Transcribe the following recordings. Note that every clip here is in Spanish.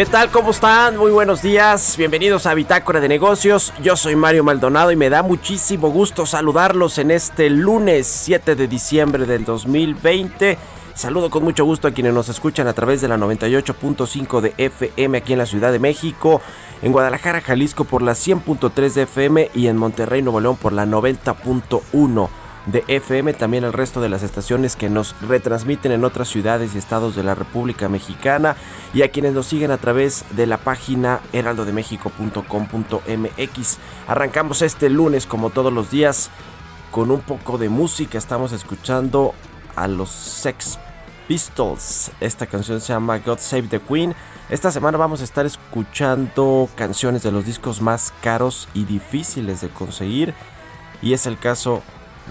¿Qué tal? ¿Cómo están? Muy buenos días. Bienvenidos a Bitácora de Negocios. Yo soy Mario Maldonado y me da muchísimo gusto saludarlos en este lunes 7 de diciembre del 2020. Saludo con mucho gusto a quienes nos escuchan a través de la 98.5 de FM aquí en la Ciudad de México, en Guadalajara, Jalisco por la 100.3 de FM y en Monterrey, Nuevo León por la 90.1 de FM, también el resto de las estaciones que nos retransmiten en otras ciudades y estados de la República Mexicana y a quienes nos siguen a través de la página heraldodemexico.com.mx. Arrancamos este lunes como todos los días con un poco de música, estamos escuchando a los Sex Pistols. Esta canción se llama God Save the Queen. Esta semana vamos a estar escuchando canciones de los discos más caros y difíciles de conseguir y es el caso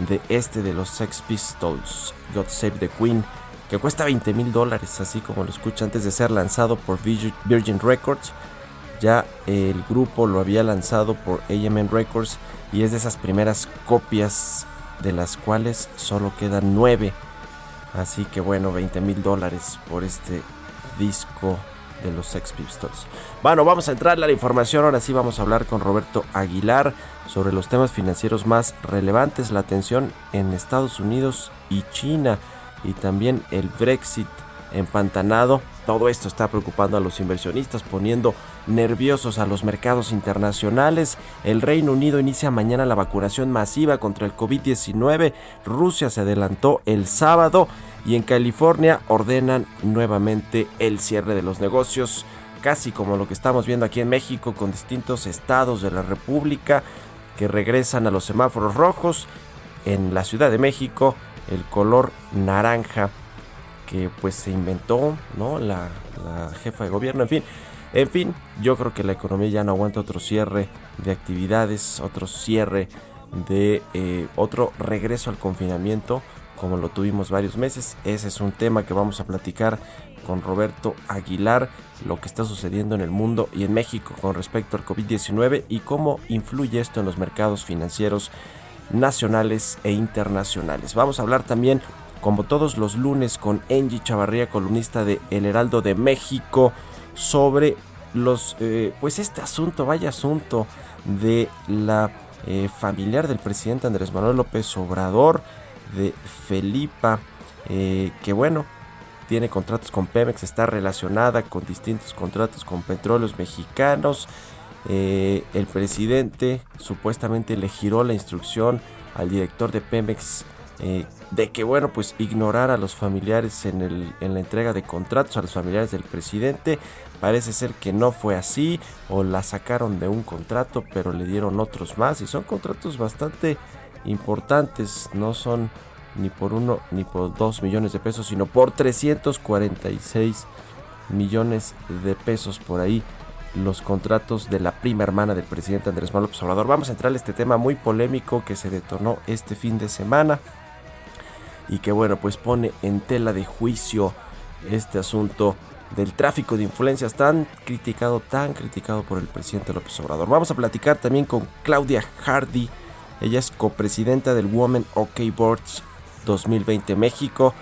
de este de los Sex Pistols, God Save the Queen, que cuesta 20 mil dólares, así como lo escucha antes de ser lanzado por Virgin- Records. Ya el grupo lo había lanzado por AMN Records y es de esas primeras copias de las cuales solo quedan 9. Así que bueno, 20 mil dólares por este disco de los Sex Pistols. Bueno, vamos a entrar a la información. Ahora sí vamos a hablar con Roberto Aguilar sobre los temas financieros más relevantes, la tensión en Estados Unidos y China y también el Brexit empantanado. Todo esto está preocupando a los inversionistas, poniendo nerviosos a los mercados internacionales. El Reino Unido inicia mañana la vacunación masiva contra el COVID-19. Rusia se adelantó el sábado y en California ordenan nuevamente el cierre de los negocios, casi como lo que estamos viendo aquí en México con distintos estados de la República que regresan a los semáforos rojos. En la Ciudad de México el color naranja que pues se inventó, ¿no? La, jefa de gobierno, en fin. En fin, yo creo que la economía ya no aguanta otro cierre de actividades, otro cierre de eh, otro regreso al confinamiento como lo tuvimos varios meses. Ese es un tema que vamos a platicar con Roberto Aguilar, lo que está sucediendo en el mundo y en México con respecto al COVID-19 y cómo influye esto en los mercados financieros nacionales e internacionales. Vamos a hablar también, como todos los lunes, con Angie Chavarría, columnista de El Heraldo de México, sobre los, eh, pues este asunto, vaya asunto de la eh, familiar del presidente Andrés Manuel López Obrador, de Felipa, eh, que bueno, tiene contratos con Pemex, está relacionada con distintos contratos con petróleos mexicanos. El presidente supuestamente le giró la instrucción al director de Pemex eh, de que, bueno, pues ignorar a los familiares en, el, en la entrega de contratos, a los familiares del presidente. Parece ser que no fue así, o la sacaron de un contrato, pero le dieron otros más, y son contratos bastante importantes, no son ni por uno ni por dos millones de pesos, sino por 346 millones de pesos por ahí los contratos de la prima hermana del presidente Andrés Manuel Obrador. Vamos a entrar a este tema muy polémico que se detonó este fin de semana y que bueno, pues pone en tela de juicio este asunto del tráfico de influencias tan criticado, tan criticado por el presidente López Obrador. Vamos a platicar también con Claudia Hardy, ella es copresidenta del Women OK Boards 2020 México,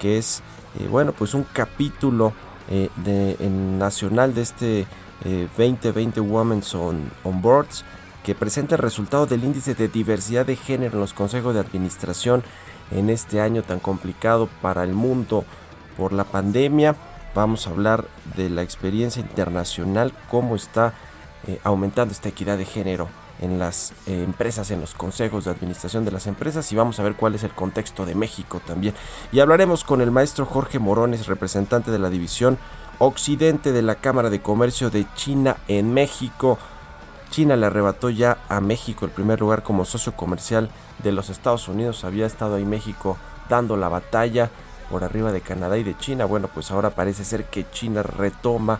que es eh, bueno, pues un capítulo eh, de, nacional de este 2020 eh, Women on, on Boards que presenta el resultado del índice de diversidad de género en los consejos de administración en este año tan complicado para el mundo por la pandemia. Vamos a hablar de la experiencia internacional, cómo está aumentando esta equidad de género en las eh, empresas, en los consejos de administración de las empresas y vamos a ver cuál es el contexto de México también. Y hablaremos con el maestro Jorge Morones, representante de la división occidente de la Cámara de Comercio de China en México. China le arrebató ya a México el primer lugar como socio comercial de los Estados Unidos. Había estado ahí México dando la batalla por arriba de Canadá y de China. Bueno, pues ahora parece ser que China retoma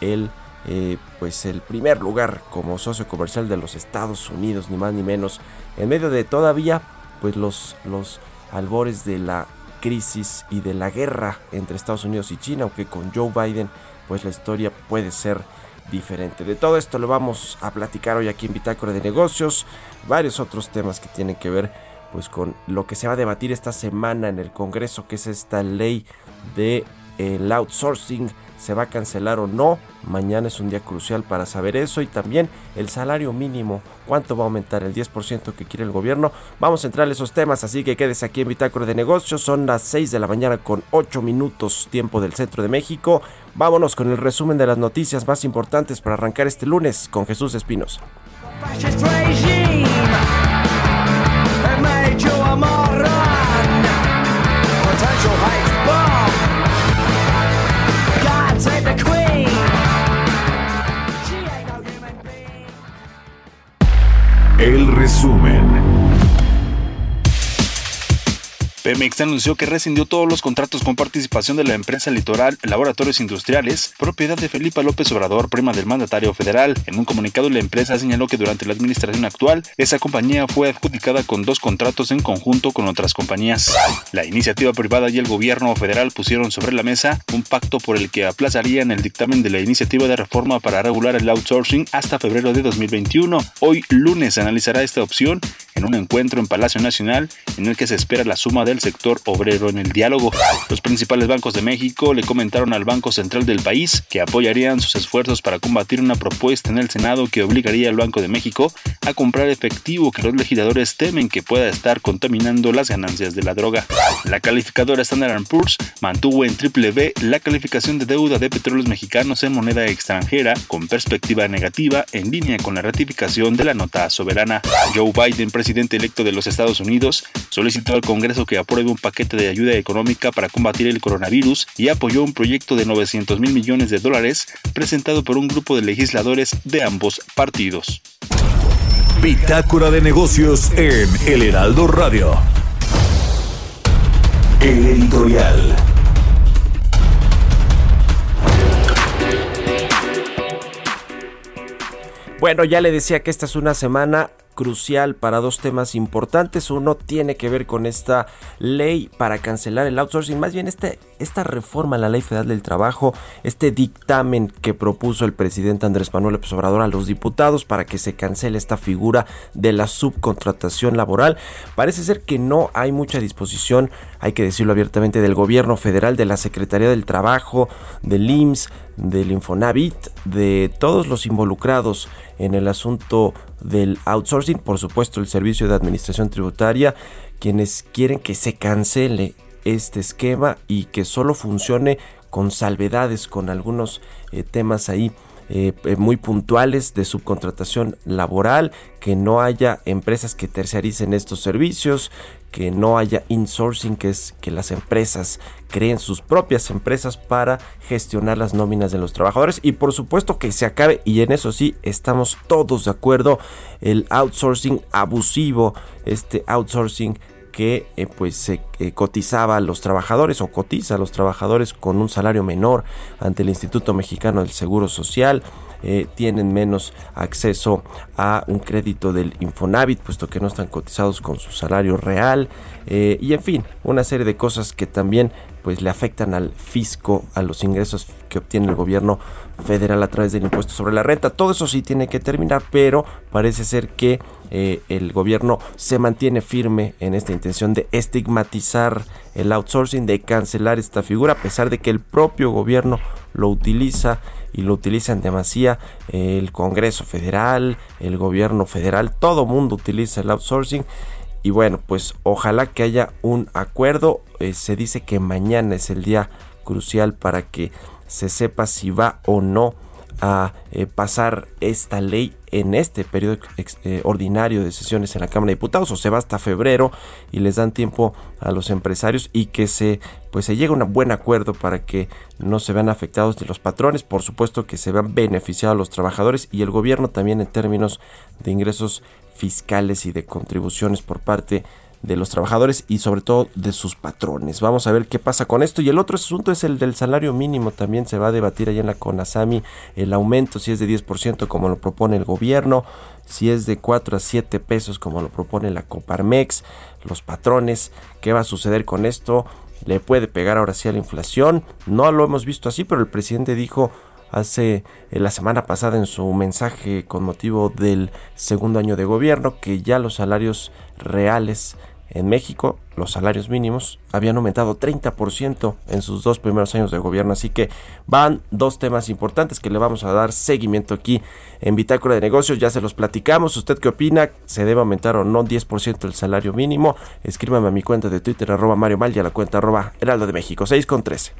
el eh, pues el primer lugar como socio comercial de los Estados Unidos, ni más ni menos, en medio de todavía pues los, los albores de la crisis y de la guerra entre Estados Unidos y China, aunque con Joe Biden pues la historia puede ser diferente. De todo esto lo vamos a platicar hoy aquí en Bitácora de Negocios, varios otros temas que tienen que ver pues con lo que se va a debatir esta semana en el Congreso, que es esta ley de el outsourcing se va a cancelar o no. Mañana es un día crucial para saber eso y también el salario mínimo, cuánto va a aumentar el 10% que quiere el gobierno. Vamos a entrar en esos temas, así que quédese aquí en Bitácora de Negocios. Son las 6 de la mañana con 8 minutos tiempo del centro de México. Vámonos con el resumen de las noticias más importantes para arrancar este lunes con Jesús Espinos. Resumen. Pemex anunció que rescindió todos los contratos con participación de la empresa Litoral Laboratorios Industriales, propiedad de Felipa López Obrador, prima del mandatario federal. En un comunicado, la empresa señaló que durante la administración actual, esa compañía fue adjudicada con dos contratos en conjunto con otras compañías. La iniciativa privada y el gobierno federal pusieron sobre la mesa un pacto por el que aplazarían el dictamen de la iniciativa de reforma para regular el outsourcing hasta febrero de 2021. Hoy lunes analizará esta opción en un encuentro en Palacio Nacional en el que se espera la suma del sector obrero en el diálogo. Los principales bancos de México le comentaron al Banco Central del país que apoyarían sus esfuerzos para combatir una propuesta en el Senado que obligaría al Banco de México a comprar efectivo que los legisladores temen que pueda estar contaminando las ganancias de la droga. La calificadora Standard Poor's mantuvo en triple B la calificación de deuda de petróleos mexicanos en moneda extranjera con perspectiva negativa en línea con la ratificación de la nota soberana. Joe Biden, presidente electo de los Estados Unidos, solicitó al Congreso que apruebe un paquete de ayuda económica para combatir el coronavirus y apoyó un proyecto de 900 mil millones de dólares presentado por un grupo de legisladores de ambos partidos. Bitácora de negocios en El Heraldo Radio. El editorial. Bueno, ya le decía que esta es una semana crucial para dos temas importantes. Uno tiene que ver con esta ley para cancelar el outsourcing, más bien este, esta reforma a la ley federal del trabajo, este dictamen que propuso el presidente Andrés Manuel López Obrador a los diputados para que se cancele esta figura de la subcontratación laboral. Parece ser que no hay mucha disposición, hay que decirlo abiertamente, del gobierno federal, de la Secretaría del Trabajo, del IMSS, del Infonavit, de todos los involucrados en el asunto del outsourcing, por supuesto el Servicio de Administración Tributaria, quienes quieren que se cancele este esquema y que solo funcione con salvedades, con algunos eh, temas ahí eh, eh, muy puntuales de subcontratación laboral, que no haya empresas que terciaricen estos servicios, que no haya insourcing, que es que las empresas creen sus propias empresas para gestionar las nóminas de los trabajadores. Y por supuesto que se acabe y en eso sí estamos todos de acuerdo el outsourcing abusivo, este outsourcing que eh, pues se eh, cotizaba a los trabajadores o cotiza a los trabajadores con un salario menor ante el Instituto Mexicano del Seguro Social. Eh, tienen menos acceso a un crédito del Infonavit, puesto que no están cotizados con su salario real. y en fin, una serie de cosas que también pues le afectan al fisco, a los ingresos que obtiene el gobierno federal a través del impuesto sobre la renta. Todo eso sí tiene que terminar, pero parece ser que eh, el gobierno se mantiene firme en esta intención de estigmatizar el outsourcing, de cancelar esta figura, a pesar de que el propio gobierno lo utiliza y lo utiliza en demasía el Congreso Federal, el gobierno federal, todo mundo utiliza el outsourcing y bueno, pues ojalá que haya un acuerdo. Eh, se dice que mañana es el día crucial para que se sepa si va o no a eh, pasar esta ley en este periodo eh, ordinario de sesiones en la Cámara de Diputados o se va hasta febrero y les dan tiempo a los empresarios y que se pues se llegue a un buen acuerdo para que no se vean afectados ni los patrones, por supuesto que se vean beneficiados los trabajadores y el gobierno también en términos de ingresos fiscales y de contribuciones por parte de los trabajadores y sobre todo de sus patrones. Vamos a ver qué pasa con esto. Y el otro asunto es el del salario mínimo. También se va a debatir allá en la CONASAMI el aumento, si es de 10% como lo propone el gobierno, si es de 4 a 7 pesos como lo propone la Coparmex, los patrones, qué va a suceder con esto. Le puede pegar ahora sí a la inflación. No lo hemos visto así, pero el presidente dijo hace eh, la semana pasada en su mensaje con motivo del segundo año de gobierno que ya los salarios reales en México, los salarios mínimos habían aumentado 30% en sus dos primeros años de gobierno, así que van dos temas importantes que le vamos a dar seguimiento aquí en Bitácora de Negocios, ya se los platicamos, ¿usted qué opina? ¿Se debe aumentar o no 10% el salario mínimo? Escríbame a mi cuenta de Twitter, arroba Mario Mal y a la cuenta arroba Heraldo de México, 6 con 13.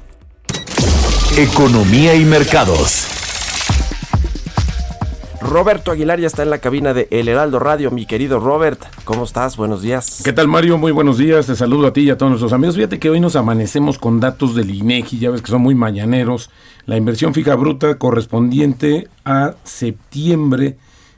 Economía y mercados. Roberto Aguilar ya está en la cabina de El Heraldo Radio. Mi querido Robert, ¿cómo estás? Buenos días. ¿Qué tal, Mario? Muy buenos días. Te saludo a ti y a todos nuestros amigos. Fíjate que hoy nos amanecemos con datos del INEGI, ya ves que son muy mañaneros. La inversión fija bruta correspondiente a septiembre,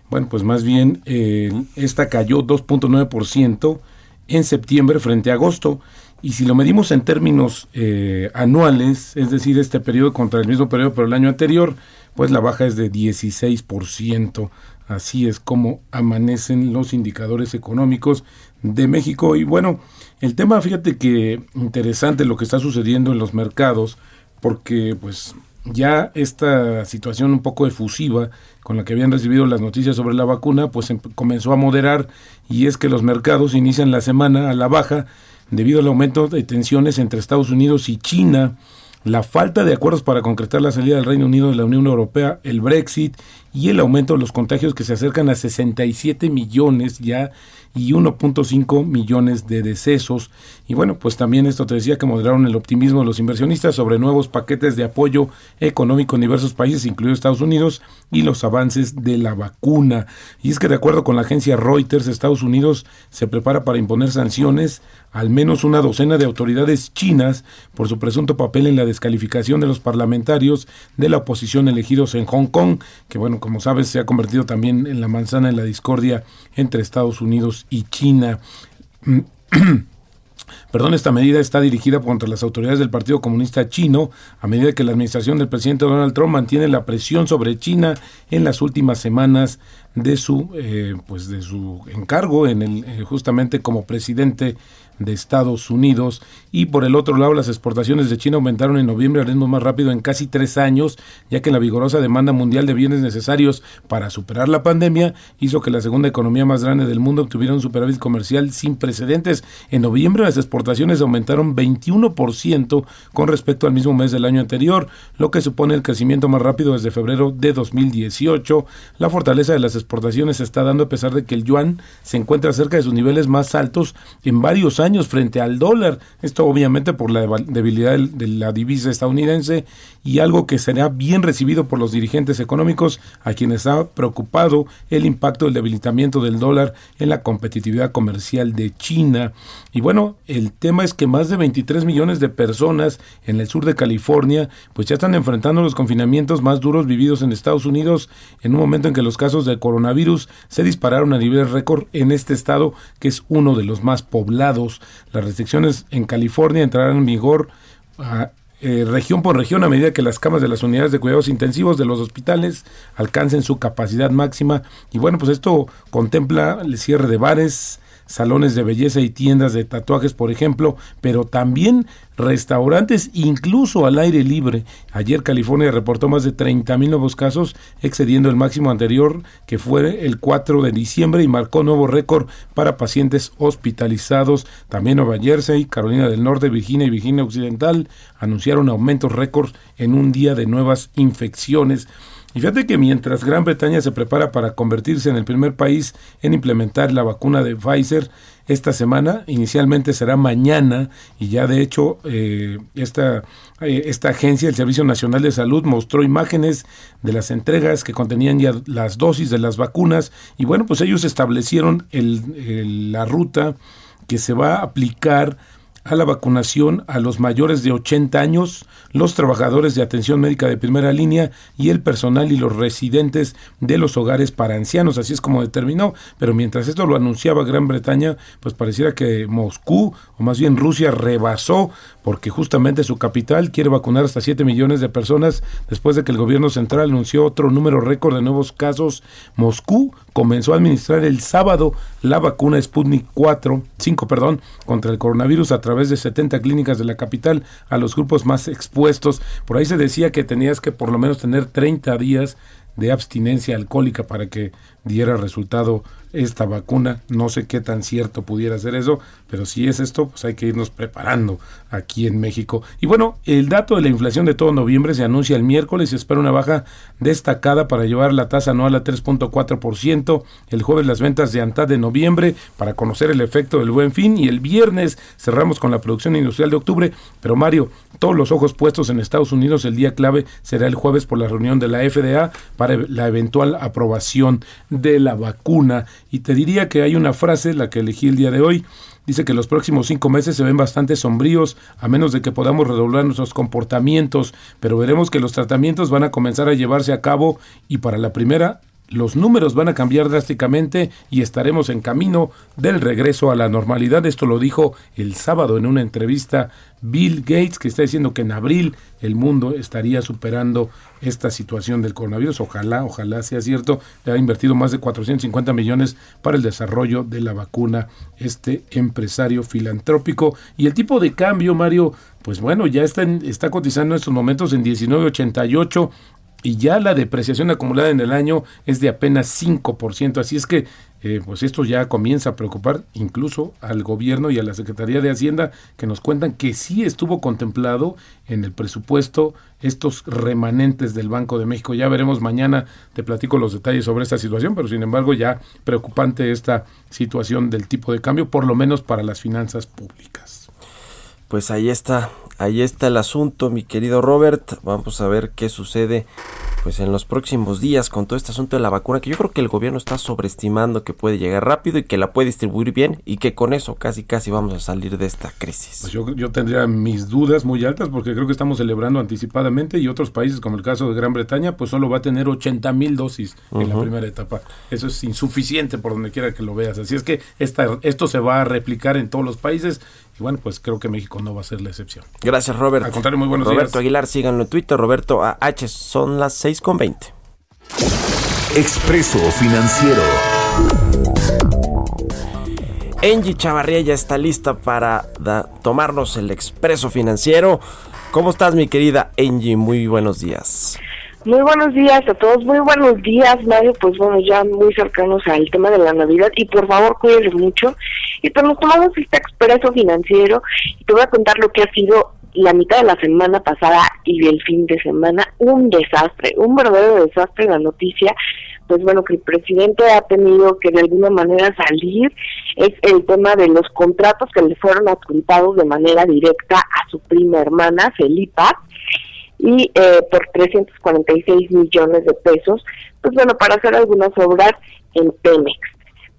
bueno, pues más bien eh, esta cayó 2.9% en septiembre frente a agosto. Y si lo medimos en términos eh, anuales, es decir, este periodo contra el mismo periodo pero el año anterior, pues la baja es de 16%. Así es como amanecen los indicadores económicos de México. Y bueno, el tema, fíjate que interesante lo que está sucediendo en los mercados, porque pues ya esta situación un poco efusiva con la que habían recibido las noticias sobre la vacuna, pues em, comenzó a moderar y es que los mercados inician la semana a la baja debido al aumento de tensiones entre Estados Unidos y China, la falta de acuerdos para concretar la salida del Reino Unido de la Unión Europea, el Brexit y el aumento de los contagios que se acercan a 67 millones ya y 1.5 millones de decesos. Y bueno, pues también esto te decía que moderaron el optimismo de los inversionistas sobre nuevos paquetes de apoyo económico en diversos países, incluidos Estados Unidos, y los avances de la vacuna. Y es que de acuerdo con la agencia Reuters, Estados Unidos se prepara para imponer sanciones al menos una docena de autoridades chinas por su presunto papel en la descalificación de los parlamentarios de la oposición elegidos en Hong Kong, que bueno, como sabes, se ha convertido también en la manzana en la discordia entre Estados Unidos y China. Perdón, esta medida está dirigida contra las autoridades del Partido Comunista Chino a medida que la administración del presidente Donald Trump mantiene la presión sobre China en las últimas semanas de su eh, pues de su encargo en el eh, justamente como presidente de Estados Unidos y por el otro lado las exportaciones de China aumentaron en noviembre al ritmo más rápido en casi tres años ya que la vigorosa demanda mundial de bienes necesarios para superar la pandemia hizo que la segunda economía más grande del mundo obtuviera un superávit comercial sin precedentes. En noviembre las exportaciones aumentaron 21% con respecto al mismo mes del año anterior, lo que supone el crecimiento más rápido desde febrero de 2018. La fortaleza de las exportaciones se está dando a pesar de que el yuan se encuentra cerca de sus niveles más altos en varios años frente al dólar. Esto obviamente por la debilidad de la divisa estadounidense y algo que será bien recibido por los dirigentes económicos a quienes ha preocupado el impacto del debilitamiento del dólar en la competitividad comercial de China. Y bueno, el tema es que más de 23 millones de personas en el sur de California pues ya están enfrentando los confinamientos más duros vividos en Estados Unidos en un momento en que los casos de coronavirus se dispararon a nivel récord en este estado que es uno de los más poblados. Las restricciones en California entrarán en vigor a eh, región por región a medida que las camas de las unidades de cuidados intensivos de los hospitales alcancen su capacidad máxima. Y bueno, pues esto contempla el cierre de bares, salones de belleza y tiendas de tatuajes, por ejemplo, pero también restaurantes, incluso al aire libre. Ayer California reportó más de 30 mil nuevos casos, excediendo el máximo anterior, que fue el 4 de diciembre, y marcó nuevo récord para pacientes hospitalizados. También Nueva Jersey, Carolina del Norte, Virginia y Virginia Occidental anunciaron aumentos récords en un día de nuevas infecciones. Y fíjate que mientras Gran Bretaña se prepara para convertirse en el primer país en implementar la vacuna de Pfizer esta semana, inicialmente será mañana, y ya de hecho eh, esta, eh, esta agencia, el Servicio Nacional de Salud, mostró imágenes de las entregas que contenían ya las dosis de las vacunas, y bueno, pues ellos establecieron el, la ruta que se va a aplicar a la vacunación a los mayores de 80 años, los trabajadores de atención médica de primera línea y el personal y los residentes de los hogares para ancianos, así es como determinó. Pero mientras esto lo anunciaba Gran Bretaña, pues pareciera que Moscú, o más bien Rusia, rebasó porque justamente su capital quiere vacunar hasta 7 millones de personas después de que el gobierno central anunció otro número récord de nuevos casos. Moscú comenzó a administrar el sábado la vacuna Sputnik 4, 5, perdón, contra el coronavirus a través de 70 clínicas de la capital a los grupos más expuestos. Por ahí se decía que tenías que por lo menos tener 30 días de abstinencia alcohólica para que diera resultado esta vacuna. No sé qué tan cierto pudiera ser eso, pero si es esto, pues hay que irnos preparando aquí en México. Y bueno, el dato de la inflación de todo noviembre se anuncia el miércoles y espera una baja destacada para llevar la tasa anual a 3.4%. El jueves las ventas de ANTAD de noviembre para conocer el efecto del buen fin y el viernes cerramos con la producción industrial de octubre. Pero Mario, todos los ojos puestos en Estados Unidos, el día clave será el jueves por la reunión de la FDA para la eventual aprobación de la vacuna. Y te diría que hay una frase, la que elegí el día de hoy, dice que los próximos cinco meses se ven bastante sombríos, a menos de que podamos redoblar nuestros comportamientos, pero veremos que los tratamientos van a comenzar a llevarse a cabo y para la primera los números van a cambiar drásticamente y estaremos en camino del regreso a la normalidad. Esto lo dijo el sábado en una entrevista Bill Gates, que está diciendo que en abril el mundo estaría superando esta situación del coronavirus. Ojalá, ojalá sea cierto. Ha invertido más de 450 millones para el desarrollo de la vacuna este empresario filantrópico. Y el tipo de cambio, Mario, pues bueno, ya está, está cotizando en estos momentos en 19.88 y ya la depreciación acumulada en el año es de apenas 5%. Así es que eh, pues esto ya comienza a preocupar incluso al gobierno y a la Secretaría de Hacienda que nos cuentan que sí estuvo contemplado en el presupuesto estos remanentes del Banco de México. Ya veremos mañana, te platico los detalles sobre esta situación, pero sin embargo ya preocupante esta situación del tipo de cambio, por lo menos para las finanzas públicas. Pues ahí está, ahí está el asunto, mi querido Robert. Vamos a ver qué sucede pues en los próximos días con todo este asunto de la vacuna que yo creo que el gobierno está sobreestimando que puede llegar rápido y que la puede distribuir bien y que con eso casi casi vamos a salir de esta crisis. Pues yo, yo tendría mis dudas muy altas porque creo que estamos celebrando anticipadamente y otros países como el caso de Gran Bretaña pues solo va a tener 80 mil dosis en la primera etapa. Eso es insuficiente por donde quiera que lo veas. Así es que esta, esto se va a replicar en todos los países y bueno, pues creo que México no va a ser la excepción. Gracias, Robert. Al contrario, muy buenos Roberto Aguilar, síganlo en Twitter. Roberto H. Son las 6 con 20. Expreso Financiero. Angie Chavarría ya está lista para tomarnos el expreso financiero. ¿Cómo estás, mi querida Angie? Muy buenos días. Muy buenos días a todos, muy buenos días Mario, pues bueno, ya muy cercanos al tema de la Navidad y por favor cuídense mucho. Y pues nos tomamos este expreso financiero y te voy a contar lo que ha sido la mitad de la semana pasada y el fin de semana, un desastre, un verdadero desastre la noticia pues bueno, que el presidente ha tenido que de alguna manera salir, es el tema de los contratos que le fueron adjuntados de manera directa a su prima hermana, Felipa, y eh, por 346 millones de pesos, pues bueno, para hacer algunas obras en Pemex.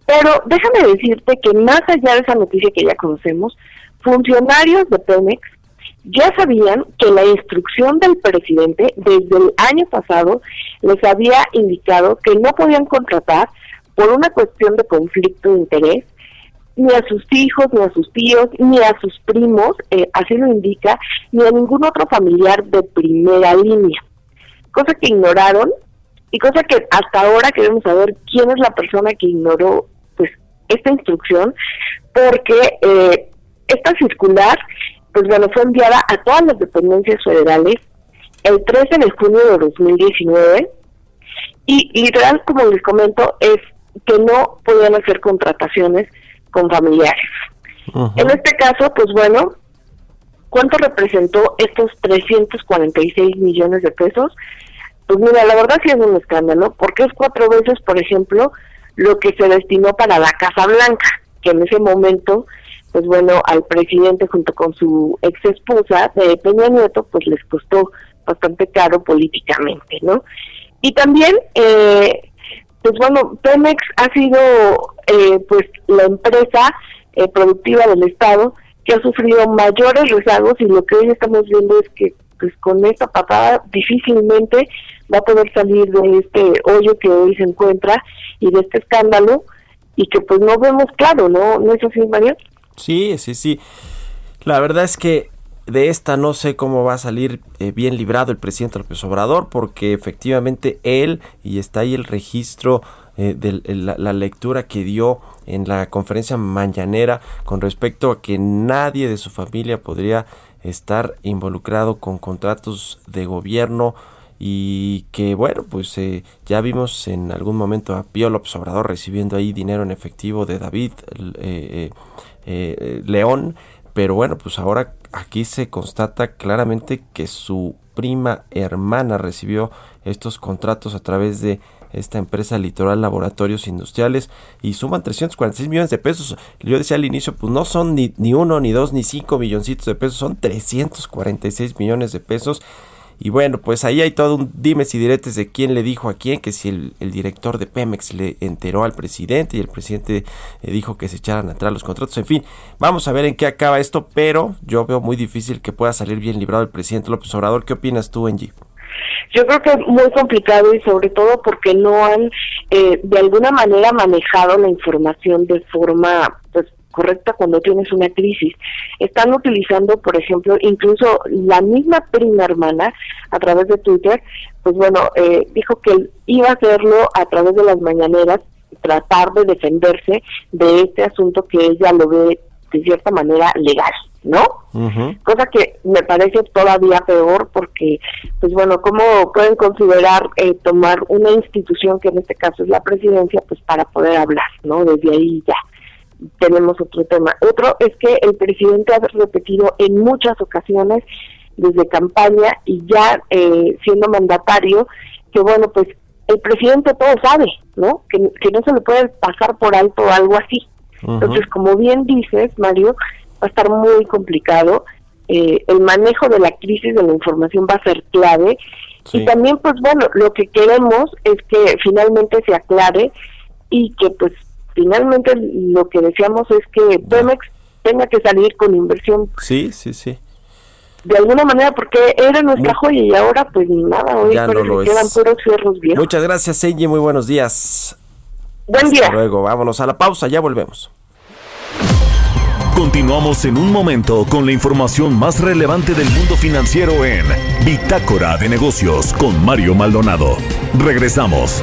Pero déjame decirte que más allá de esa noticia que ya conocemos, funcionarios de Pemex ya sabían que la instrucción del presidente desde el año pasado les había indicado que no podían contratar por una cuestión de conflicto de interés ni a sus hijos, ni a sus tíos, ni a sus primos, eh, así lo indica, ni a ningún otro familiar de primera línea. Cosa que ignoraron y cosa que hasta ahora queremos saber quién es la persona que ignoró pues esta instrucción, porque eh, esta circular pues bueno, fue enviada a todas las dependencias federales el 13 de junio de 2019 y literal, como les comento, es que no podían hacer contrataciones con familiares. En este caso, pues bueno, ¿cuánto representó estos 346 millones de pesos? Pues mira, la verdad sí es un escándalo, porque es cuatro veces, por ejemplo, lo que se destinó para la Casa Blanca, que en ese momento, pues bueno, al presidente junto con su ex esposa de Peña Nieto, pues les costó bastante caro políticamente, ¿no? Y también, eh, pues bueno, Pemex ha sido eh, pues la empresa eh, productiva del Estado que ha sufrido mayores rezagos y lo que hoy estamos viendo es que pues con esta patada difícilmente va a poder salir de este hoyo que hoy se encuentra y de este escándalo y que pues no vemos claro, ¿no? ¿No es así, Mario? Sí, sí, sí. La verdad es que de esta no sé cómo va a salir eh, bien librado el presidente López Obrador, porque efectivamente él, y está ahí el registro eh, de la, lectura que dio en la conferencia mañanera con respecto a que nadie de su familia podría estar involucrado con contratos de gobierno y que bueno pues eh, ya vimos en algún momento a Pío López Obrador recibiendo ahí dinero en efectivo de David León pero bueno pues ahora aquí se constata claramente que su prima hermana recibió estos contratos a través de esta empresa Litoral Laboratorios Industriales y suman 346 millones de pesos. Yo decía al inicio, pues no son ni, ni uno, ni dos, ni cinco milloncitos de pesos, son 346 millones de pesos. Y bueno, pues ahí hay todo un dimes y diretes de quién le dijo a quién, que si el, director de Pemex le enteró al presidente y el presidente le dijo que se echaran atrás los contratos. En fin, vamos a ver en qué acaba esto, pero yo veo muy difícil que pueda salir bien librado el presidente López Obrador. ¿Qué opinas tú, Angie? Yo creo que es muy complicado y sobre todo porque no han eh, de alguna manera manejado la información de forma pues correcta cuando tienes una crisis. Están utilizando, por ejemplo, incluso la misma prima hermana a través de Twitter, pues bueno, eh, dijo que iba a hacerlo a través de las mañaneras, tratar de defenderse de este asunto que ella lo ve de cierta manera legal. ¿no? Cosa que me parece todavía peor porque, pues bueno, ¿cómo pueden considerar eh, tomar una institución que en este caso es la presidencia, pues para poder hablar, ¿no? Desde ahí ya tenemos otro tema. Otro es que el presidente ha repetido en muchas ocasiones desde campaña y ya eh, siendo mandatario que, bueno, pues el presidente todo sabe, ¿no? Que, que no se le puede pasar por alto algo así. Entonces, como bien dices, Mario, va a estar muy complicado. Eh, el manejo de la crisis de la información va a ser clave. Y también, pues bueno, lo que queremos es que finalmente se aclare y que pues finalmente lo que deseamos es que Pemex tenga que salir con inversión. Sí, sí, sí. De alguna manera, porque era nuestra joya y ahora pues ni nada, hoy ya no quedan puros fierros viejos. Muchas gracias, Eiji, muy buenos días. Buen día. luego, vámonos a la pausa, ya volvemos. Continuamos en un momento con la información más relevante del mundo financiero en Bitácora de Negocios con Mario Maldonado. Regresamos.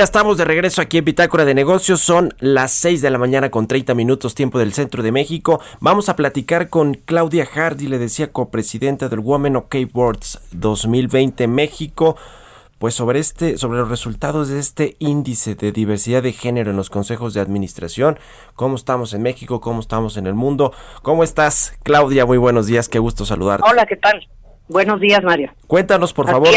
Ya estamos de regreso aquí en Bitácora de Negocios. Son las 6 de la mañana con 30 minutos tiempo del centro de México. Vamos a platicar con Claudia Hardy, le decía copresidenta del Women OK Boards 2020 México. Pues sobre este, sobre los resultados de este índice de diversidad de género en los consejos de administración, cómo estamos en México, cómo estamos en el mundo. ¿Cómo estás, Claudia? Muy buenos días, qué gusto saludarte. Hola, ¿qué tal? Buenos días, Mario. Cuéntanos, por favor,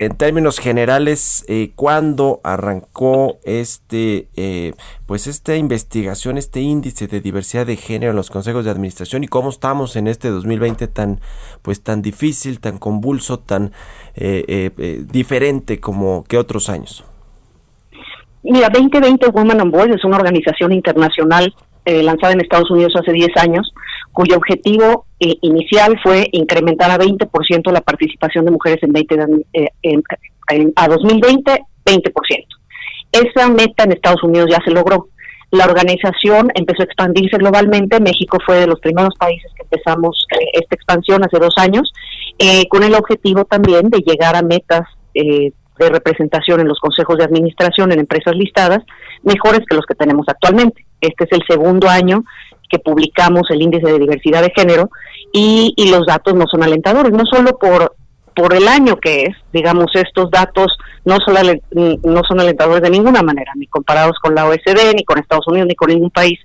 en términos generales, eh, cuándo arrancó este, eh, pues esta investigación, este índice de diversidad de género en los consejos de administración y cómo estamos en este 2020 tan, pues tan difícil, tan convulso, tan eh, diferente como que otros años. Mira, 2020 Women on Board es una organización internacional lanzada en Estados Unidos hace 10 años cuyo objetivo eh, inicial fue incrementar a 20% la participación de mujeres en 20 eh, a 2020, 20%. Esa meta en Estados Unidos ya se logró. La organización empezó a expandirse globalmente. México fue de los primeros países que empezamos eh, esta expansión hace dos años, con el objetivo también de llegar a metas de representación en los consejos de administración en empresas listadas mejores que los que tenemos actualmente. Este es el segundo año que publicamos el índice de diversidad de género y, y los datos no son alentadores, no solo por, por el año que es, digamos, estos datos no son, no son alentadores de ninguna manera, ni comparados con la OSD, ni con Estados Unidos, ni con ningún país.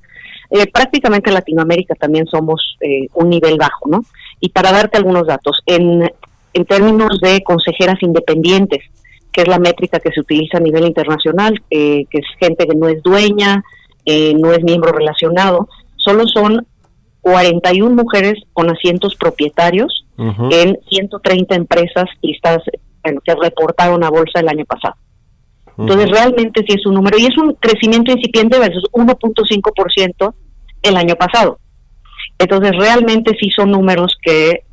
Eh, prácticamente en Latinoamérica también somos eh, un nivel bajo, ¿no? Y para darte algunos datos, en, en términos de consejeras independientes, que es la métrica que se utiliza a nivel internacional, eh, que es gente que no es dueña, no es miembro relacionado, solo son 41 mujeres con asientos propietarios en 130 empresas listadas que reportaron a bolsa el año pasado. Entonces, realmente sí es un número, y es un crecimiento incipiente versus 1.5% el año pasado. Entonces, realmente sí son números que,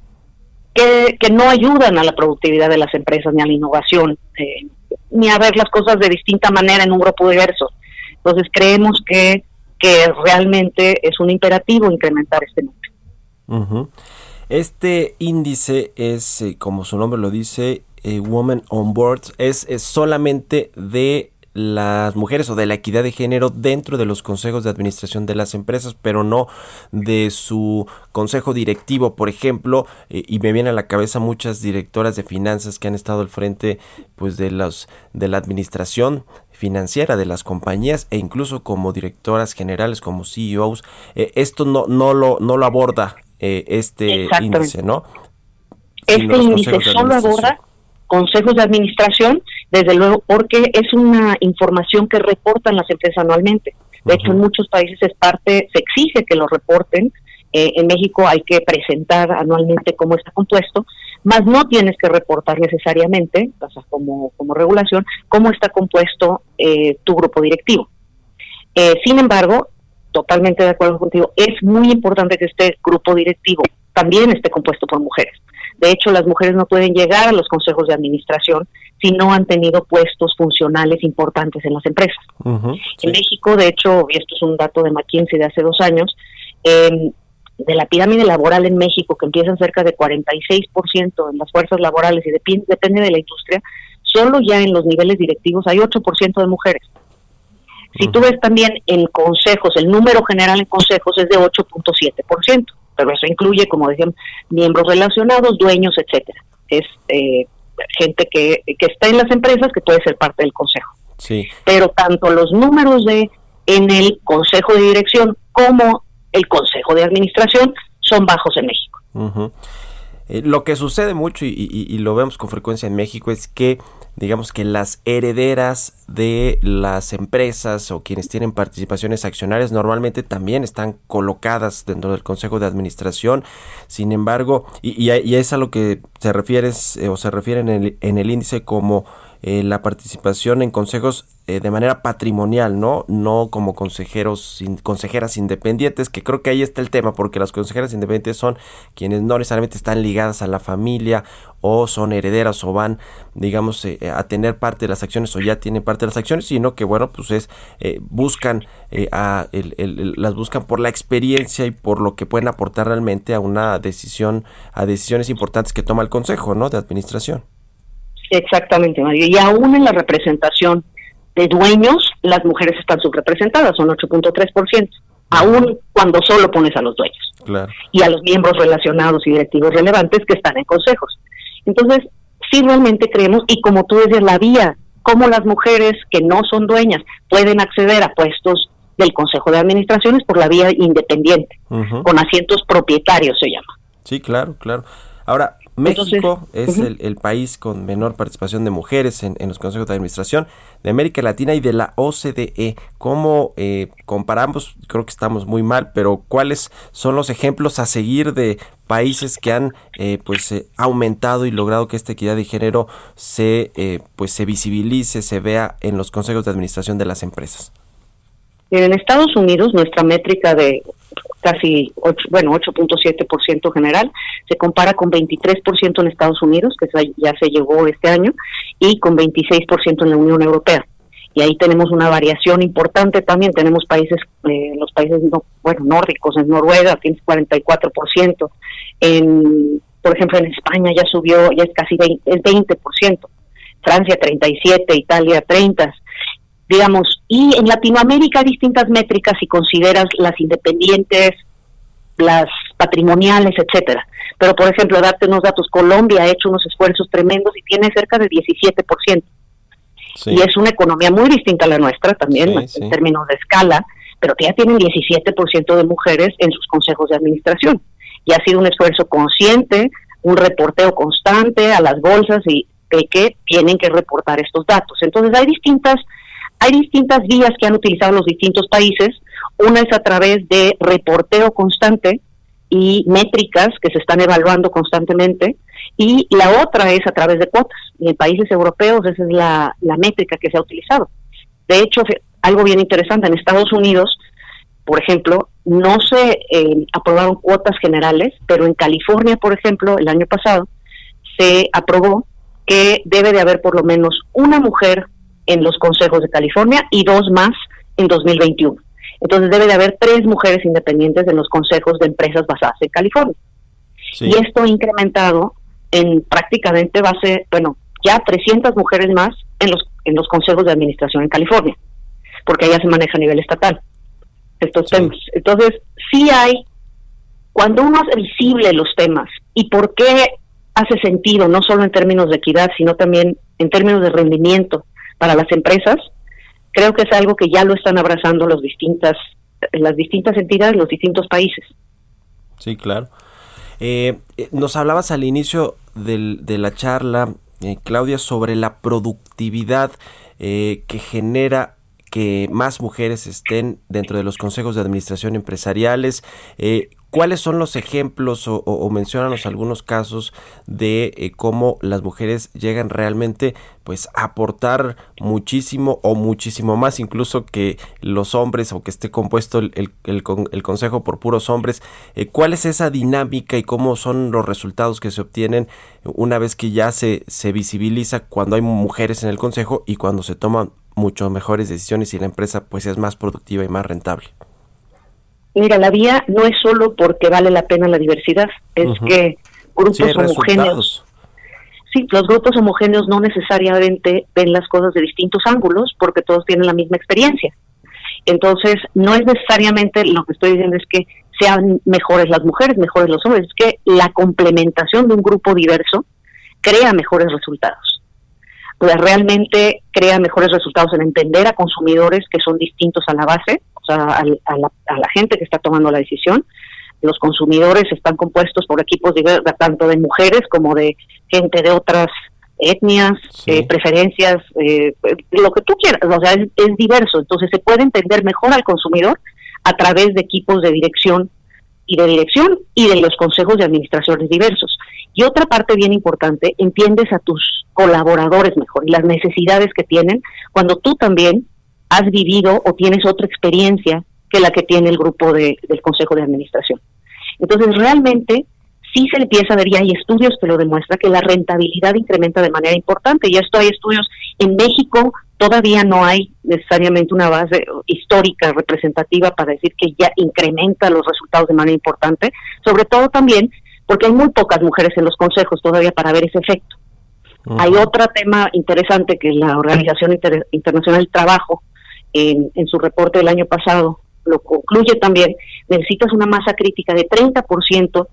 que, que, no ayudan a la productividad de las empresas ni a la innovación, eh, ni a ver las cosas de distinta manera en un grupo diverso. Entonces, creemos que que realmente es un imperativo incrementar este número. Este índice es, eh, como su nombre lo dice, eh, Woman on Board, es, solamente de las mujeres o de la equidad de género dentro de los consejos de administración de las empresas, pero no de su consejo directivo, por ejemplo, eh, y me vienen a la cabeza muchas directoras de finanzas que han estado al frente pues de los de la administración financiera de las compañías e incluso como directoras generales, como CEOs. Eh, esto no, no, lo, no lo aborda eh, este índice, ¿no? Este índice solo aborda consejos de administración, desde luego, porque es una información que reportan las empresas anualmente. De hecho, en muchos países es parte, se exige que lo reporten. Eh, en México hay que presentar anualmente cómo está compuesto, más no tienes que reportar necesariamente, o sea, como, como regulación, cómo está compuesto eh, tu grupo directivo. Eh, sin embargo, totalmente de acuerdo contigo, es muy importante que este grupo directivo también esté compuesto por mujeres. De hecho, las mujeres no pueden llegar a los consejos de administración si no han tenido puestos funcionales importantes en las empresas. En México, de hecho, y esto es un dato de McKinsey de hace dos años, eh, de la pirámide laboral en México, que empiezan cerca de 46% en las fuerzas laborales y depende de la industria, solo ya en los niveles directivos hay 8% de mujeres. Si tú ves también en consejos, el número general en consejos es de 8.7%, pero eso incluye, como decían, miembros relacionados, dueños, etcétera. Es eh, gente que, que está en las empresas que puede ser parte del consejo. Sí. Pero tanto los números de en el consejo de dirección como el Consejo de Administración son bajos en México. Eh, lo que sucede mucho y, lo vemos con frecuencia en México es que digamos que las herederas de las empresas o quienes tienen participaciones accionarias normalmente también están colocadas dentro del consejo de administración. Sin embargo, y, es a lo que se refiere eh, o se refiere en el, en el índice como eh, la participación en consejos eh, de manera patrimonial, ¿no? No como consejeros, consejeras independientes, que creo que ahí está el tema, porque las consejeras independientes son quienes no necesariamente están ligadas a la familia o son herederas o van, digamos, eh, a tener parte de las acciones o ya tienen parte de las acciones, sino que, bueno, pues es, buscan, a, las buscan por la experiencia y por lo que pueden aportar realmente a una decisión, a decisiones importantes que toma el consejo, ¿no? De administración. Exactamente, Mario. Y aún en la representación de dueños, las mujeres están subrepresentadas, son 8.3%, aún cuando solo pones a los dueños Claro. y a los miembros relacionados y directivos relevantes que están en consejos. Entonces, sí realmente creemos, y como tú decías, la vía, cómo las mujeres que no son dueñas pueden acceder a puestos del Consejo de Administraciones por la vía independiente, con asientos propietarios se llama. Sí, claro, claro. Ahora, México es el, el país con menor participación de mujeres en, en los consejos de administración de América Latina y de la OCDE. ¿Cómo eh, comparamos? Creo que estamos muy mal, pero ¿cuáles son los ejemplos a seguir de países que han eh, pues eh, aumentado y logrado que esta equidad de género se eh, pues se visibilice, se vea en los consejos de administración de las empresas? En Estados Unidos, nuestra métrica de casi, ocho, bueno, 8.7% general, se compara con 23% en Estados Unidos, que ya se llegó este año, y con 26% en la Unión Europea. Y ahí tenemos una variación importante también. Tenemos países, eh, los países, no, bueno, nórdicos, en Noruega tienes 44%. En, por ejemplo, en España ya subió, ya es casi 20, es 20%. Francia 37, Italia 30 digamos, y en Latinoamérica hay distintas métricas si consideras las independientes, las patrimoniales, etcétera. Pero, por ejemplo, darte unos datos, Colombia ha hecho unos esfuerzos tremendos y tiene cerca de 17%. Sí. Y es una economía muy distinta a la nuestra también, Sí, en sí. términos de escala, pero que ya tienen 17% de mujeres en sus consejos de administración. Y ha sido un esfuerzo consciente, un reporteo constante a las bolsas y de que tienen que reportar estos datos. Entonces hay distintas hay distintas vías que han utilizado los distintos países. Una es a través de reporteo constante y métricas que se están evaluando constantemente. Y la otra es a través de cuotas. Y en países europeos esa es la, la métrica que se ha utilizado. De hecho, algo bien interesante, en Estados Unidos, por ejemplo, no se eh, aprobaron cuotas generales, pero en California, por ejemplo, el año pasado, se aprobó que debe de haber por lo menos una mujer en los consejos de California y dos más en 2021. Entonces debe de haber tres mujeres independientes en los consejos de empresas basadas en California. Sí. Y esto ha incrementado en prácticamente base, bueno, ya 300 mujeres más en los en los consejos de administración en California, porque allá se maneja a nivel estatal estos Sí. temas. Entonces, sí hay, cuando uno hace visible los temas y por qué hace sentido, no solo en términos de equidad, sino también en términos de rendimiento para las empresas, creo que es algo que ya lo están abrazando los distintas, las distintas entidades, los distintos países. Sí, claro. Eh, eh, nos hablabas al inicio del- de la charla, eh, Claudia, sobre la productividad que genera que más mujeres estén dentro de los consejos de administración empresariales. ¿Cuáles son los ejemplos o, o, menciónanos algunos casos de eh, cómo las mujeres llegan realmente pues a aportar muchísimo o muchísimo más incluso que los hombres o que esté compuesto el, el consejo por puros hombres? Eh, ¿Cuál es esa dinámica y cómo son los resultados que se obtienen una vez que ya se, se visibiliza cuando hay mujeres en el consejo y cuando se toman mucho mejores decisiones y la empresa pues es más productiva y más rentable? Mira, la vía no es solo porque vale la pena la diversidad, es que grupos Sí, homogéneos, sí, los grupos homogéneos no necesariamente ven las cosas de distintos ángulos porque todos tienen la misma experiencia. Entonces, no es necesariamente lo que estoy diciendo es que sean mejores las mujeres, mejores los hombres, es que la complementación de un grupo diverso crea mejores resultados. Sea, realmente crea mejores resultados en entender a consumidores que son distintos a la base, o sea, a, la, a la gente que está tomando la decisión. Los consumidores están compuestos por equipos diver- tanto de mujeres como de gente de otras etnias, Sí. eh, preferencias, eh, lo que tú quieras, o sea, es, es diverso. Entonces se puede entender mejor al consumidor a través de equipos de dirección y de dirección y de los consejos de administraciones diversos. Y otra parte bien importante, entiendes a tus colaboradores mejor y las necesidades que tienen cuando tú también has vivido o tienes otra experiencia que la que tiene el grupo de- del consejo de administración. Entonces, realmente sí se empieza a ver, y hay estudios que lo demuestran, que la rentabilidad incrementa de manera importante. Y esto hay estudios en México, todavía no hay necesariamente una base histórica representativa para decir que ya incrementa los resultados de manera importante, sobre todo también porque hay muy pocas mujeres en los consejos todavía para ver ese efecto. Hay otro tema interesante que la Organización Internacional del Trabajo, en, en su reporte del año pasado, lo concluye también, necesitas una masa crítica de 30%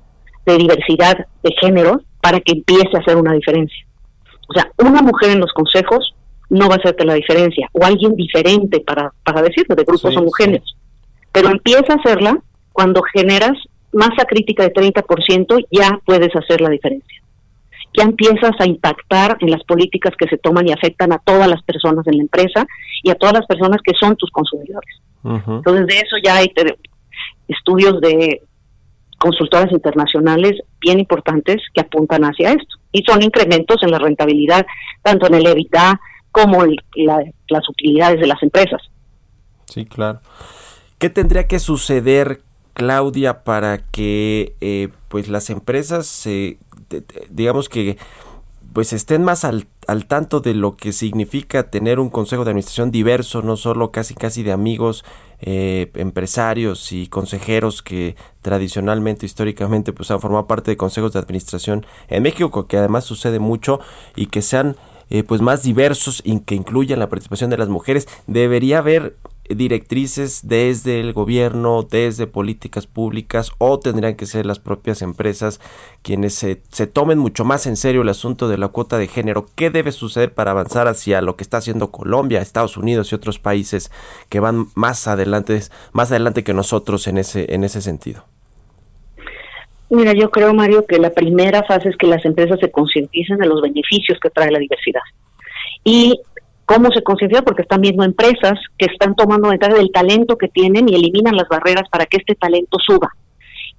de diversidad de género para que empiece a hacer una diferencia. O sea, una mujer en los consejos no va a hacerte la diferencia, o alguien diferente para, para decirlo, de grupos homogéneos. Pero empieza a hacerla cuando generas masa crítica de 30%, ya puedes hacer la diferencia. Ya empiezas a impactar en las políticas que se toman y afectan a todas las personas en la empresa y a todas las personas que son tus consumidores. Entonces, de eso ya hay estudios de consultoras internacionales bien importantes que apuntan hacia esto. Y son incrementos en la rentabilidad, tanto en el EBITDA como en las utilidades de las empresas. Sí, claro. ¿Qué tendría que suceder, Claudia, para que eh, pues las empresas, se digamos que pues estén más al, al, tanto de lo que significa tener un consejo de administración diverso, no solo casi casi de amigos eh, empresarios y consejeros que tradicionalmente, históricamente, pues han formado parte de consejos de administración en México, que además sucede mucho y que sean eh, pues más diversos y que incluyan la participación de las mujeres. Debería haber directrices desde el gobierno, desde políticas públicas o tendrían que ser las propias empresas quienes se, se, tomen mucho más en serio el asunto de la cuota de género. ¿Qué debe suceder para avanzar hacia lo que está haciendo Colombia, Estados Unidos y otros países que van más adelante, más adelante que nosotros en ese, en ese sentido? Mira, yo creo, Mario, que la primera fase es que las empresas se concienticen de los beneficios que trae la diversidad. Y ¿Cómo se concientiza? Porque están viendo empresas que están tomando ventaja del talento que tienen y eliminan las barreras para que este talento suba.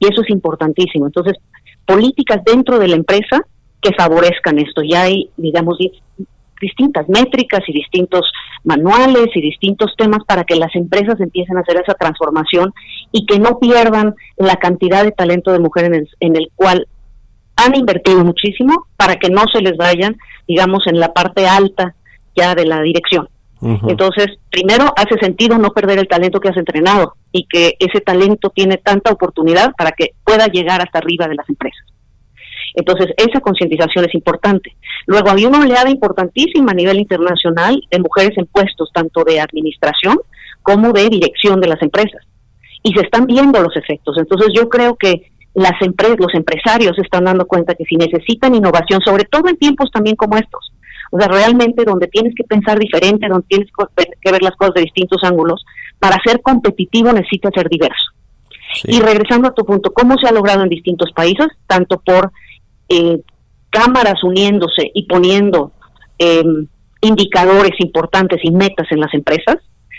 Y eso es importantísimo. Entonces, políticas dentro de la empresa que favorezcan esto. Ya hay, digamos, distintas métricas y distintos manuales y distintos temas para que las empresas empiecen a hacer esa transformación y que no pierdan la cantidad de talento de mujeres en el cual han invertido muchísimo para que no se les vayan, digamos, en la parte alta ya de la dirección. Entonces, primero hace sentido no perder el talento que has entrenado y que ese talento tiene tanta oportunidad para que pueda llegar hasta arriba de las empresas. Entonces, esa concientización es importante. Luego, había una oleada importantísima a nivel internacional de mujeres en puestos tanto de administración como de dirección de las empresas. Y se están viendo los efectos. Entonces, yo creo que las empresas, los empresarios se están dando cuenta que si necesitan innovación, sobre todo en tiempos también como estos, o sea, realmente donde tienes que pensar diferente, donde tienes que ver las cosas de distintos ángulos, para ser competitivo necesitas ser diverso. Y regresando a tu punto, ¿cómo se ha logrado en distintos países? Tanto por eh, cámaras uniéndose y poniendo em, indicadores importantes y metas en las empresas,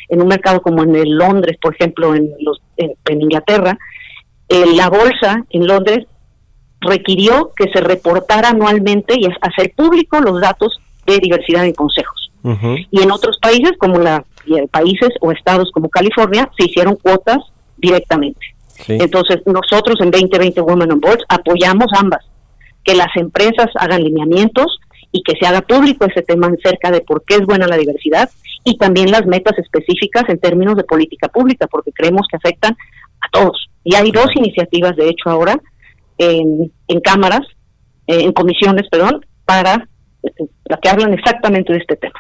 en un mercado como en el Londres, por ejemplo, en, los, en, Inglaterra, eh, la bolsa en Londres requirió que se reportara anualmente y hacer público los datos de diversidad en consejos. Y en otros países, como la países o estados como California, se hicieron cuotas directamente. Entonces, nosotros en 2020 Women on Boards apoyamos ambas, que las empresas hagan lineamientos y que se haga público ese tema acerca de por qué es buena la diversidad y también las metas específicas en términos de política pública, porque creemos que afectan a todos. Y hay dos iniciativas, de hecho, ahora en, en cámaras, eh, en comisiones, perdón, para la que hablan exactamente de este tema.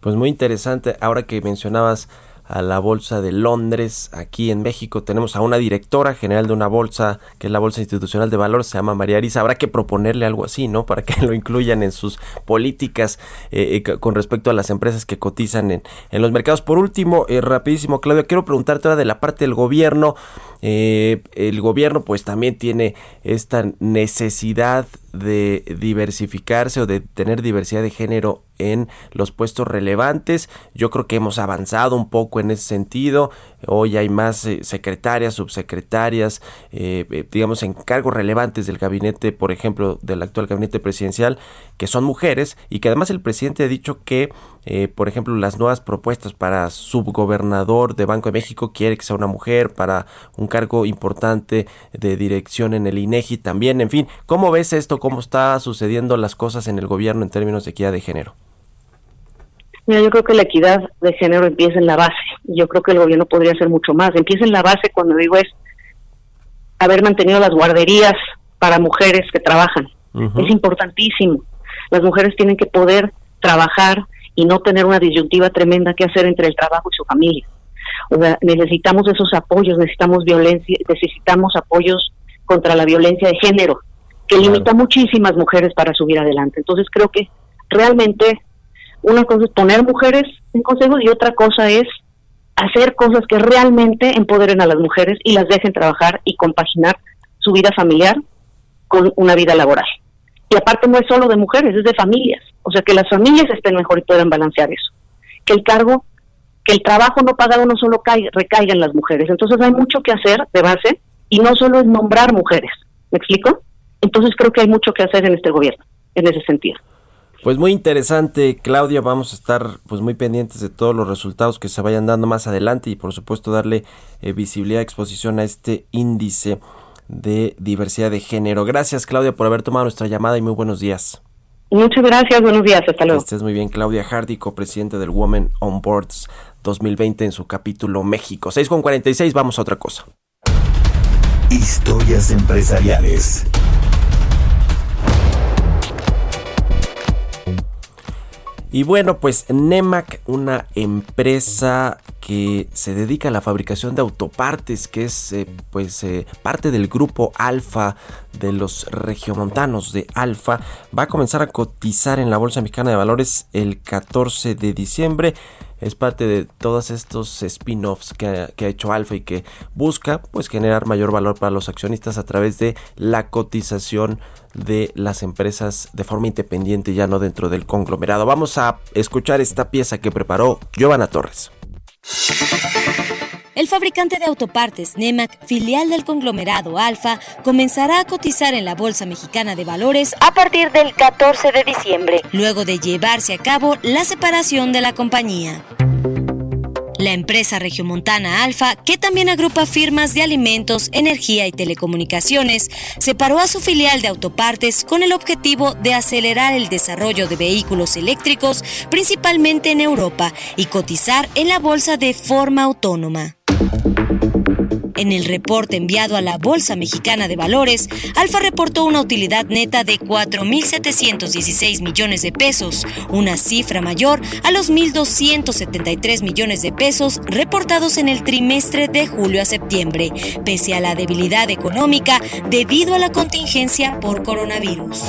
Pues muy interesante, ahora que mencionabas a la Bolsa de Londres. Aquí en México tenemos a una directora general de una bolsa, que es la Bolsa Institucional de Valores, se llama María Arisa. Habrá que proponerle algo así, ¿no? Para que lo incluyan en sus políticas eh, eh, con respecto a las empresas que cotizan en, en los mercados. Por último, eh, rapidísimo, Claudio, quiero preguntarte ahora de la parte del gobierno. el gobierno pues también tiene esta necesidad de diversificarse o de tener diversidad de género en los puestos relevantes. Yo creo que hemos avanzado un poco en ese sentido. Hoy hay más eh, secretarias, subsecretarias, eh, eh, digamos, en cargos relevantes del gabinete, por ejemplo, del actual gabinete presidencial, que son mujeres y que además el presidente ha dicho que, por ejemplo, las nuevas propuestas para subgobernador de Banco de México quiere que sea una mujer, para un cargo importante de dirección en el INEGI también. En fin, ¿cómo ves esto? ¿Cómo está sucediendo las cosas en el gobierno en términos de equidad de género? Mira, yo creo que la equidad de género empieza en la base. Yo creo que el gobierno podría hacer mucho más. Empieza en la base cuando digo es haber mantenido las guarderías para mujeres que trabajan. Es importantísimo. Las mujeres tienen que poder trabajar y no tener una disyuntiva tremenda que hacer entre el trabajo y su familia. O sea, necesitamos esos apoyos, necesitamos violencia, necesitamos apoyos contra la violencia de género, que limita muchísimas mujeres para subir adelante. Entonces creo que realmente una cosa es poner mujeres en consejos y otra cosa es hacer cosas que realmente empoderen a las mujeres y las dejen trabajar y compaginar su vida familiar con una vida laboral. Y aparte no es solo de mujeres, es de familias. O sea, que las familias estén mejor y puedan balancear eso. Que el cargo, que el trabajo no pagado no solo caiga, recaiga en las mujeres. Entonces hay mucho que hacer de base y no solo es nombrar mujeres. ¿Me explico? Entonces creo que hay mucho que hacer en este gobierno, en ese sentido. Pues muy interesante, Claudia. Vamos a estar pues muy pendientes de todos los resultados que se vayan dando más adelante y por supuesto darle eh, visibilidad, exposición a este índice de diversidad de género. Gracias, Claudia, por haber tomado nuestra llamada y muy buenos días. Muchas gracias, buenos días, hasta luego. Estés muy bien, Claudia Hardy, presidente del Women on Boards 2020 en su capítulo México. 6 con 46, vamos a otra cosa. Historias empresariales. Y bueno, pues Nemac, una empresa que se dedica a la fabricación de autopartes, que es eh, pues eh, parte del grupo Alfa de los regiomontanos de Alfa, va a comenzar a cotizar en la Bolsa Mexicana de Valores el 14 de diciembre es parte de todos estos spin-offs que, ha hecho Alfa y que busca pues generar mayor valor para los accionistas a través de la cotización de las empresas de forma independiente ya no dentro del conglomerado. Vamos a escuchar esta pieza que preparó Giovanna Torres. El fabricante de autopartes Nemac, filial del conglomerado Alfa, comenzará a cotizar en la Bolsa Mexicana de Valores a partir del 14 de diciembre, luego de llevarse a cabo la separación de la compañía. La empresa regiomontana Alfa, que también agrupa firmas de alimentos, energía y telecomunicaciones, separó a su filial de autopartes con el objetivo de acelerar el desarrollo de vehículos eléctricos, principalmente en Europa, y cotizar en la bolsa de forma autónoma. En el reporte enviado a la Bolsa Mexicana de Valores, Alfa reportó una utilidad neta de 4.716 millones de pesos, una cifra mayor a los 1.273 millones de pesos reportados en el trimestre de julio a septiembre, pese a la debilidad económica debido a la contingencia por coronavirus.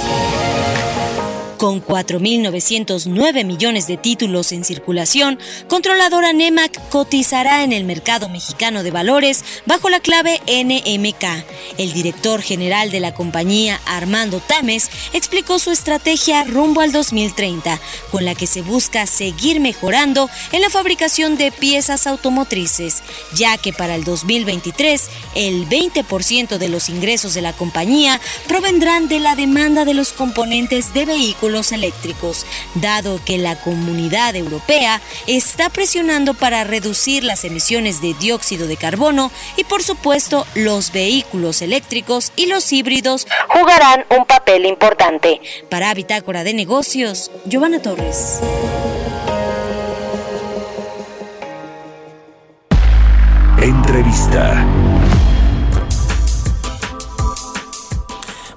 Con 4.909 millones de títulos en circulación, controladora NEMAC cotizará en el mercado mexicano de valores bajo la clave NMK. El director general de la compañía, Armando Tames, explicó su estrategia rumbo al 2030, con la que se busca seguir mejorando en la fabricación de piezas automotrices, ya que para el 2023 el 20% de los ingresos de la compañía provendrán de la demanda de los componentes de vehículos eléctricos, dado que la comunidad europea está presionando para reducir las emisiones de dióxido de carbono y por supuesto los vehículos eléctricos y los híbridos jugarán un papel importante. Para Bitácora de Negocios, Giovanna Torres. Entrevista.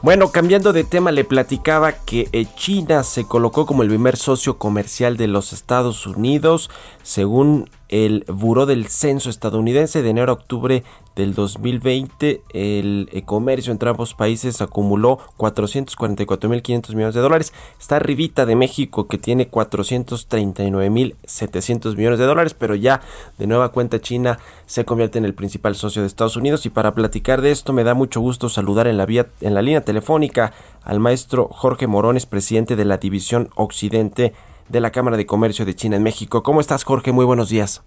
Bueno, cambiando de tema, le platicaba que eh, China se colocó como el primer socio comercial de los Estados Unidos, según el Buró del Censo estadounidense de enero a octubre del 2020 el comercio entre ambos países acumuló 444.500 millones de dólares. Está arribita de México que tiene 439.700 millones de dólares, pero ya de nueva cuenta China se convierte en el principal socio de Estados Unidos y para platicar de esto me da mucho gusto saludar en la vía en la línea telefónica al maestro Jorge Morones, presidente de la División Occidente de la Cámara de Comercio de China en México. ¿Cómo estás, Jorge? Muy buenos días.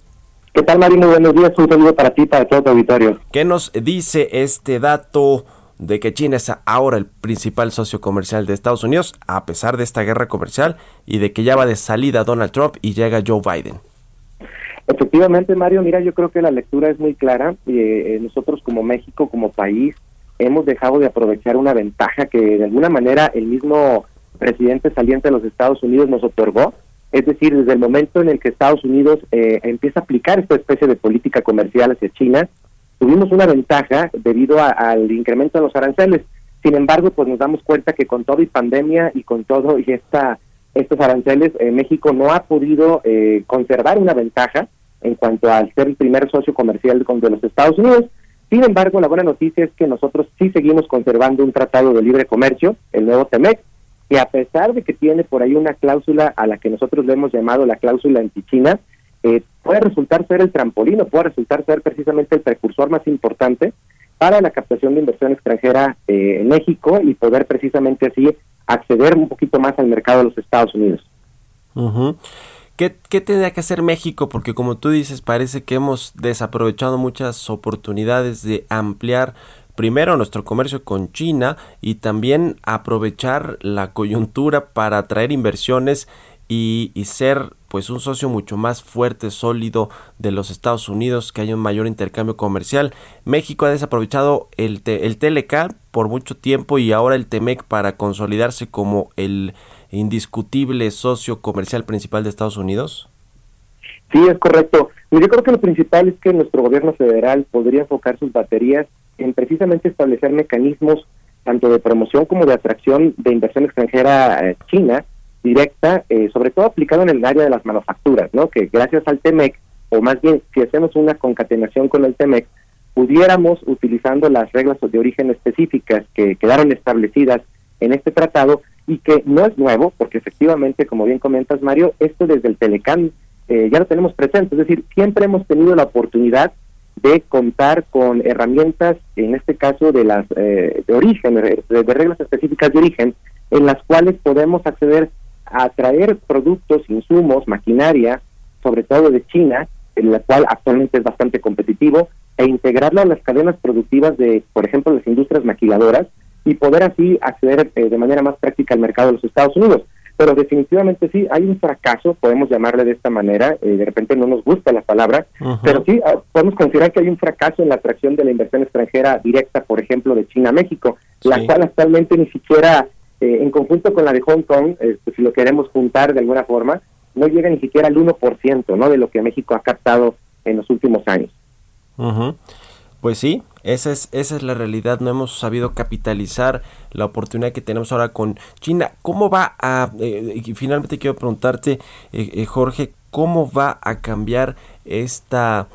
¿Qué tal, Mario? Muy buenos días. Un saludo para ti, para todo tu auditorio. ¿Qué nos dice este dato de que China es ahora el principal socio comercial de Estados Unidos, a pesar de esta guerra comercial y de que ya va de salida Donald Trump y llega Joe Biden? Efectivamente, Mario, mira, yo creo que la lectura es muy clara. Eh, nosotros como México, como país, hemos dejado de aprovechar una ventaja que de alguna manera el mismo presidente saliente de los Estados Unidos nos otorgó, es decir, desde el momento en el que Estados Unidos eh, empieza a aplicar esta especie de política comercial hacia China, tuvimos una ventaja debido al incremento de los aranceles. Sin embargo, pues nos damos cuenta que con todo y pandemia y con todo y esta estos aranceles, eh, México no ha podido eh, conservar una ventaja en cuanto al ser el primer socio comercial de, de los Estados Unidos. Sin embargo, la buena noticia es que nosotros sí seguimos conservando un tratado de libre comercio, el nuevo TEMEC, que a pesar de que tiene por ahí una cláusula a la que nosotros le hemos llamado la cláusula anti-China, eh, puede resultar ser el trampolín o puede resultar ser precisamente el precursor más importante para la captación de inversión extranjera eh, en México y poder precisamente así acceder un poquito más al mercado de los Estados Unidos. ¿Qué, ¿Qué tendría que hacer México? Porque como tú dices, parece que hemos desaprovechado muchas oportunidades de ampliar primero nuestro comercio con China y también aprovechar la coyuntura para atraer inversiones y, ser pues un socio mucho más fuerte, sólido de los Estados Unidos, que haya un mayor intercambio comercial. México ha desaprovechado el, el TLK por mucho tiempo y ahora el TEMEC para consolidarse como el indiscutible socio comercial principal de Estados Unidos. Sí, es correcto. Yo creo que lo principal es que nuestro gobierno federal podría enfocar sus baterías en precisamente establecer mecanismos tanto de promoción como de atracción de inversión extranjera eh, china directa, eh, sobre todo aplicado en el área de las manufacturas, ¿no? Que gracias al TEMEC, o más bien si hacemos una concatenación con el TEMEC, pudiéramos, utilizando las reglas de origen específicas que quedaron establecidas en este tratado y que no es nuevo, porque efectivamente, como bien comentas, Mario, esto desde el Telecam eh, ya lo tenemos presente, es decir, siempre hemos tenido la oportunidad de contar con herramientas, en este caso de las eh, de origen, de, reglas específicas de origen, en las cuales podemos acceder a traer productos, insumos, maquinaria, sobre todo de China, en la cual actualmente es bastante competitivo, e integrarlo a las cadenas productivas de, por ejemplo, las industrias maquiladoras y poder así acceder eh, de manera más práctica al mercado de los Estados Unidos. Pero definitivamente sí, hay un fracaso, podemos llamarle de esta manera, eh, de repente no nos gusta la palabra, pero sí ah, podemos considerar que hay un fracaso en la atracción de la inversión extranjera directa, por ejemplo, de China a México, la cual actualmente ni siquiera, eh, en conjunto con la de Hong Kong, si lo queremos juntar de alguna forma, no llega ni siquiera al 1% ¿no? de lo que México ha captado en los últimos años. Pues sí, esa es, esa es la realidad. No hemos sabido capitalizar la oportunidad que tenemos ahora con China. ¿Cómo va a, eh, y finalmente quiero preguntarte, eh, eh, Jorge, cómo va a cambiar esta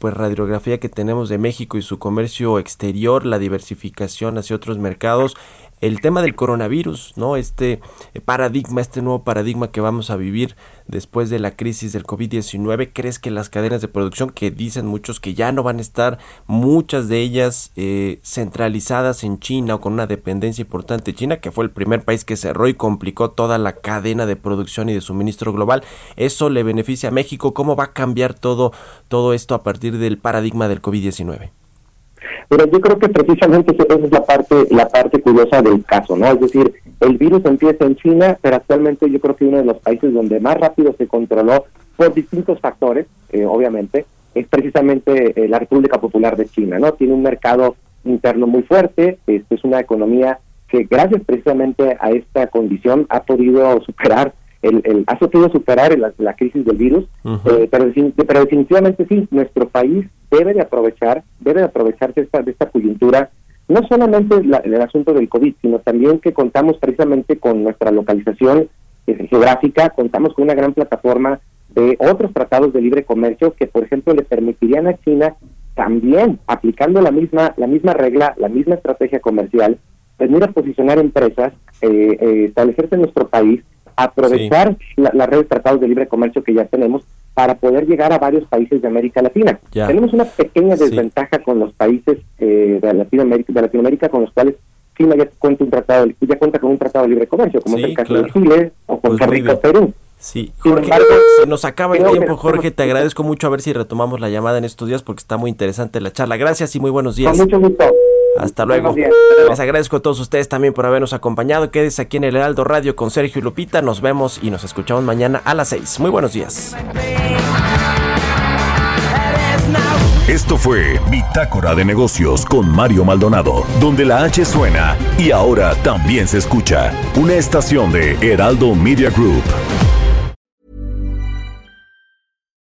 pues radiografía que tenemos de México y su comercio exterior, la diversificación hacia otros mercados el tema del coronavirus, ¿no? Este eh, paradigma, este nuevo paradigma que vamos a vivir después de la crisis del COVID-19, ¿crees que las cadenas de producción, que dicen muchos que ya no van a estar, muchas de ellas eh, centralizadas en China o con una dependencia importante de China, que fue el primer país que cerró y complicó toda la cadena de producción y de suministro global, eso le beneficia a México? ¿Cómo va a cambiar todo, todo esto a partir del paradigma del COVID-19? Pero yo creo que precisamente esa es la parte, la parte curiosa del caso, ¿no? Es decir, el virus empieza en China, pero actualmente yo creo que uno de los países donde más rápido se controló por distintos factores, eh, obviamente, es precisamente eh, la República Popular de China, ¿no? Tiene un mercado interno muy fuerte, este, es una economía que gracias precisamente a esta condición ha podido superar el, el, ha podido superar la, crisis del virus, eh, pero, pero, definitivamente sí, nuestro país debe de aprovechar, debe de aprovecharse esta, de esta coyuntura, no solamente el asunto del COVID, sino también que contamos precisamente con nuestra localización eh, geográfica, contamos con una gran plataforma de otros tratados de libre comercio que, por ejemplo, le permitirían a China también, aplicando la misma, la misma regla, la misma estrategia comercial, venir a posicionar empresas, eh, eh, establecerse en nuestro país aprovechar la, red de tratados de libre comercio que ya tenemos para poder llegar a varios países de América Latina. Tenemos una pequeña desventaja con los países eh, de Latinoamérica, de Latinoamérica con los cuales China ya cuenta un tratado, ya cuenta con un tratado de libre comercio, como es el caso de Chile o con pues Perú. Sí, Jorge, se nos acaba el tiempo, Jorge, te agradezco mucho a ver si retomamos la llamada en estos días porque está muy interesante la charla. Gracias y muy buenos días. Con mucho gusto. Hasta luego. Les agradezco a todos ustedes también por habernos acompañado. Quédese aquí en el Heraldo Radio con Sergio y Lupita. Nos vemos y nos escuchamos mañana a las 6. Muy buenos días. Esto fue Bitácora de Negocios con Mario Maldonado, donde la H suena y ahora también se escucha. Una estación de Heraldo Media Group.